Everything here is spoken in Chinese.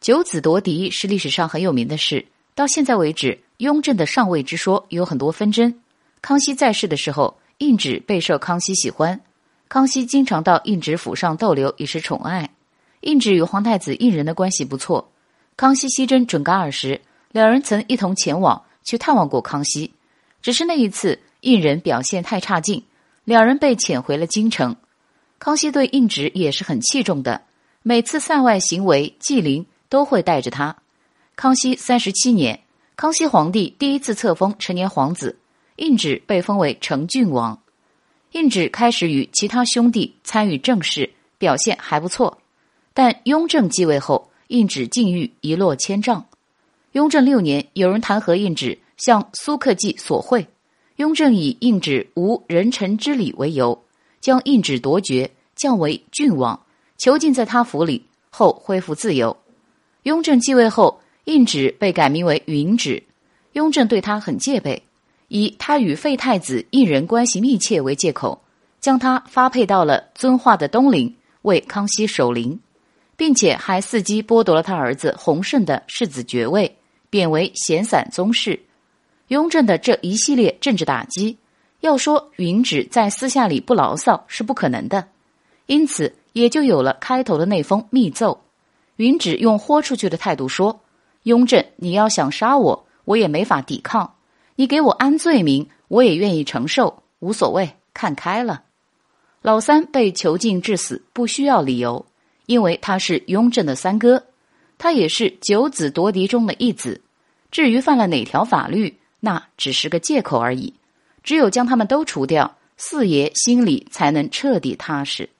九子夺嫡是历史上很有名的事，到现在为止，雍正的上位之说有很多纷争。康熙在世的时候，胤旨备受康熙喜欢，康熙经常到胤旨府上逗留，以示宠爱。胤旨与皇太子胤仁的关系不错。康熙西征准噶尔时，两人曾一同前往去探望过康熙，只是那一次胤仁表现太差劲，两人被遣回了京城。康熙对胤旨也是很器重的，每次塞外行为祭灵。都会带着他。康熙三十七年，康熙皇帝第一次册封成年皇子，胤旨被封为成郡王。胤旨开始与其他兄弟参与政事，表现还不错。但雍正继位后，胤旨境遇一落千丈。雍正六年，有人弹劾胤旨向苏克济索贿，雍正以胤旨无人臣之礼为由，将胤旨夺爵，降为郡王，囚禁在他府里，后恢复自由。雍正继位后，胤旨被改名为允祉。雍正对他很戒备，以他与废太子胤仁关系密切为借口，将他发配到了遵化的东陵为康熙守陵，并且还伺机剥夺了他儿子弘顺的世子爵位，贬为闲散宗室。雍正的这一系列政治打击，要说允祉在私下里不牢骚是不可能的，因此也就有了开头的那封密奏。云芷用豁出去的态度说：“雍正，你要想杀我，我也没法抵抗；你给我安罪名，我也愿意承受，无所谓，看开了。”老三被囚禁致死，不需要理由，因为他是雍正的三哥，他也是九子夺嫡中的一子。至于犯了哪条法律，那只是个借口而已。只有将他们都除掉，四爷心里才能彻底踏实。